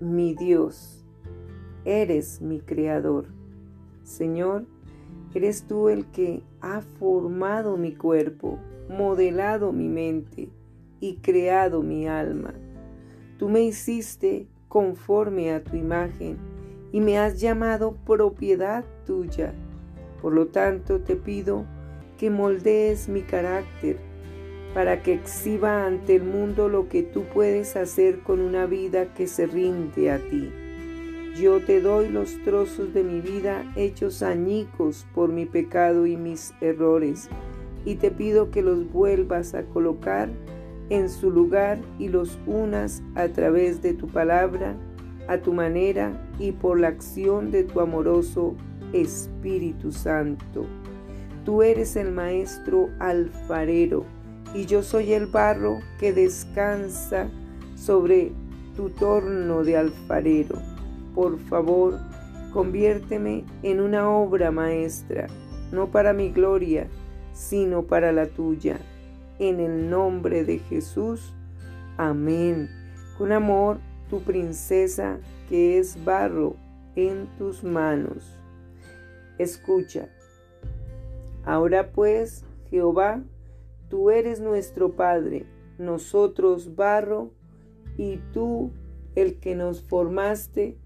mi Dios, eres mi Creador. Señor, eres tú el que ha formado mi cuerpo, modelado mi mente y creado mi alma. Tú me hiciste conforme a tu imagen y me has llamado propiedad tuya. Por lo tanto, te pido que moldees mi carácter para que exhiba ante el mundo lo que tú puedes hacer con una vida que se rinde a ti. Yo te doy los trozos de mi vida hechos añicos por mi pecado y mis errores, y te pido que los vuelvas a colocar en su lugar y los unas a través de tu palabra, a tu manera y por la acción de tu amoroso Espíritu Santo. Tú eres el maestro alfarero y yo soy el barro que descansa sobre tu torno de alfarero. Por favor, conviérteme en una obra maestra, no para mi gloria, sino para la tuya en el nombre de Jesús. Amén. Con amor, tu princesa que es barro en tus manos. Escucha. Ahora pues, Jehová, tú eres nuestro Padre, nosotros barro, y tú el que nos formaste,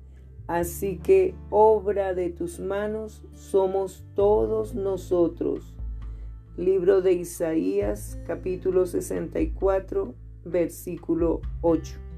así que obra de tus manos somos todos nosotros. Libro de Isaías capítulo 64 versículo 8.